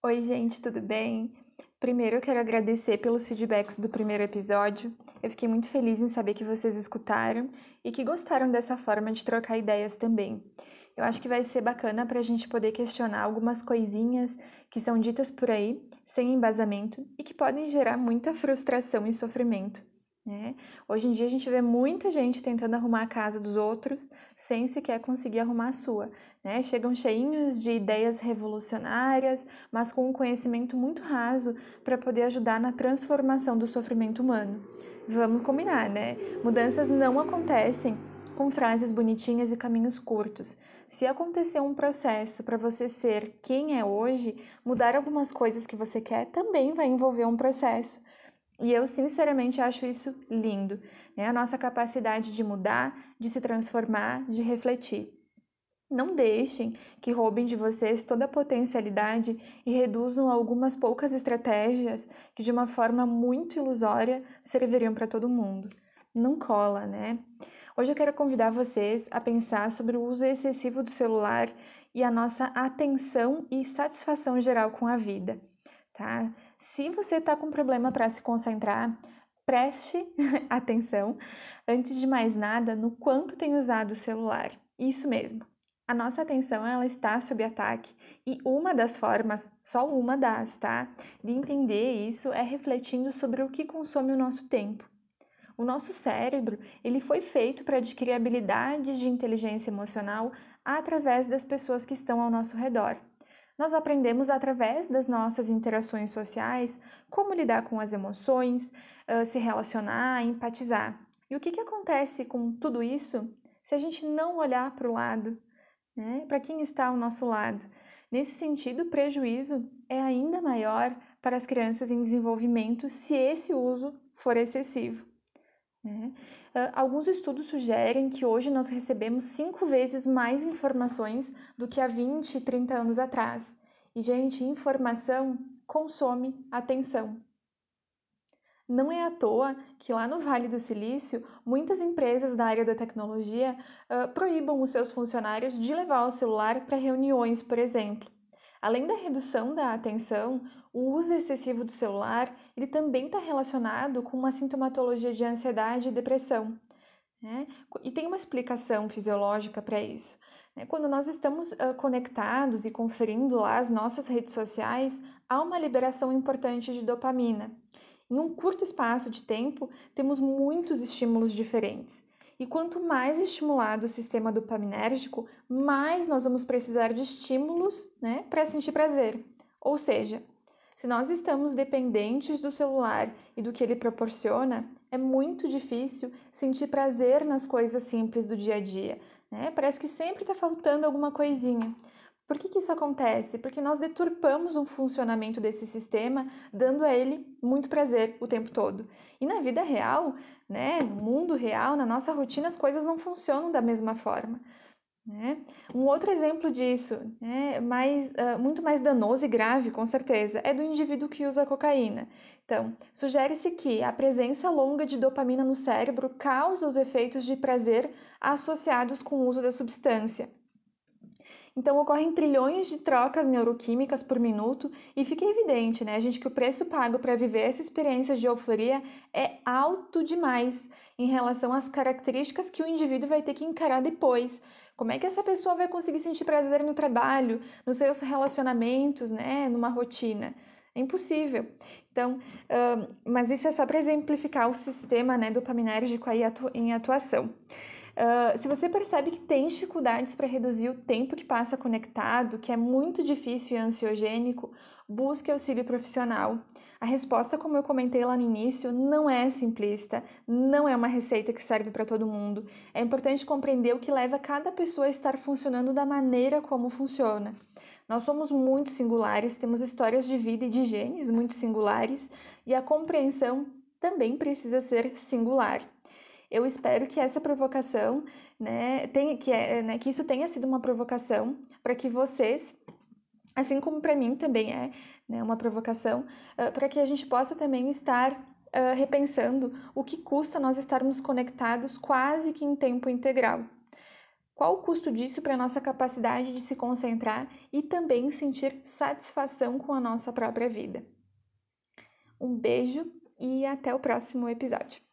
Oi, gente, tudo bem? Primeiro eu quero agradecer pelos feedbacks do primeiro episódio. Eu fiquei muito feliz em saber que vocês escutaram e que gostaram dessa forma de trocar ideias também. Eu acho que vai ser bacana para a gente poder questionar algumas coisinhas que são ditas por aí, sem embasamento, e que podem gerar muita frustração e sofrimento. Né? Hoje em dia a gente vê muita gente tentando arrumar a casa dos outros sem sequer conseguir arrumar a sua. Né? Chegam cheinhos de ideias revolucionárias, mas com um conhecimento muito raso para poder ajudar na transformação do sofrimento humano. Vamos combinar, né? Mudanças não acontecem com frases bonitinhas e caminhos curtos. Se acontecer um processo para você ser quem é hoje, mudar algumas coisas que você quer também vai envolver um processo. E eu sinceramente acho isso lindo, né? A nossa capacidade de mudar, de se transformar, de refletir. Não deixem que roubem de vocês toda a potencialidade e reduzam algumas poucas estratégias que, de uma forma muito ilusória, serviriam para todo mundo. Não cola, né? Hoje eu quero convidar vocês a pensar sobre o uso excessivo do celular e a nossa atenção e satisfação geral com a vida, tá? Se você está com problema para se concentrar, preste atenção, antes de mais nada, no quanto tem usado o celular. Isso mesmo. A nossa atenção ela está sob ataque e uma das formas, só uma das, tá, de entender isso é refletindo sobre o que consome o nosso tempo. O nosso cérebro, ele foi feito para adquirir habilidades de inteligência emocional através das pessoas que estão ao nosso redor. Nós aprendemos através das nossas interações sociais como lidar com as emoções, se relacionar, empatizar. E o que, que acontece com tudo isso se a gente não olhar para o lado, né? para quem está ao nosso lado? Nesse sentido, o prejuízo é ainda maior para as crianças em desenvolvimento se esse uso for excessivo. Né? Uh, alguns estudos sugerem que hoje nós recebemos cinco vezes mais informações do que há 20, 30 anos atrás. E, gente, informação consome atenção. Não é à toa que lá no Vale do Silício, muitas empresas da área da tecnologia uh, proíbam os seus funcionários de levar o celular para reuniões, por exemplo. Além da redução da atenção, o uso excessivo do celular ele também está relacionado com uma sintomatologia de ansiedade e depressão. Né? E tem uma explicação fisiológica para isso. Né? Quando nós estamos uh, conectados e conferindo lá as nossas redes sociais, há uma liberação importante de dopamina. Em um curto espaço de tempo, temos muitos estímulos diferentes. E quanto mais estimulado o sistema dopaminérgico, mais nós vamos precisar de estímulos né, para sentir prazer. Ou seja, se nós estamos dependentes do celular e do que ele proporciona, é muito difícil sentir prazer nas coisas simples do dia a dia. Né? Parece que sempre está faltando alguma coisinha. Por que, que isso acontece? Porque nós deturpamos o funcionamento desse sistema, dando a ele muito prazer o tempo todo. E na vida real, né, no mundo real, na nossa rotina, as coisas não funcionam da mesma forma. Né? Um outro exemplo disso, né, mais, uh, muito mais danoso e grave, com certeza, é do indivíduo que usa cocaína. Então, sugere-se que a presença longa de dopamina no cérebro causa os efeitos de prazer associados com o uso da substância. Então, ocorrem trilhões de trocas neuroquímicas por minuto e fica evidente, né, gente, que o preço pago para viver essa experiência de euforia é alto demais em relação às características que o indivíduo vai ter que encarar depois. Como é que essa pessoa vai conseguir sentir prazer no trabalho, nos seus relacionamentos, né, numa rotina? É impossível. Então, uh, mas isso é só para exemplificar o sistema né, dopaminérgico aí atu em atuação. Uh, se você percebe que tem dificuldades para reduzir o tempo que passa conectado, que é muito difícil e ansiogênico, busque auxílio profissional. A resposta, como eu comentei lá no início, não é simplista, não é uma receita que serve para todo mundo. É importante compreender o que leva cada pessoa a estar funcionando da maneira como funciona. Nós somos muito singulares, temos histórias de vida e de genes muito singulares, e a compreensão também precisa ser singular. Eu espero que essa provocação, né, tenha, que, é, né, que isso tenha sido uma provocação para que vocês, assim como para mim também é né, uma provocação, uh, para que a gente possa também estar uh, repensando o que custa nós estarmos conectados quase que em tempo integral. Qual o custo disso para a nossa capacidade de se concentrar e também sentir satisfação com a nossa própria vida? Um beijo e até o próximo episódio.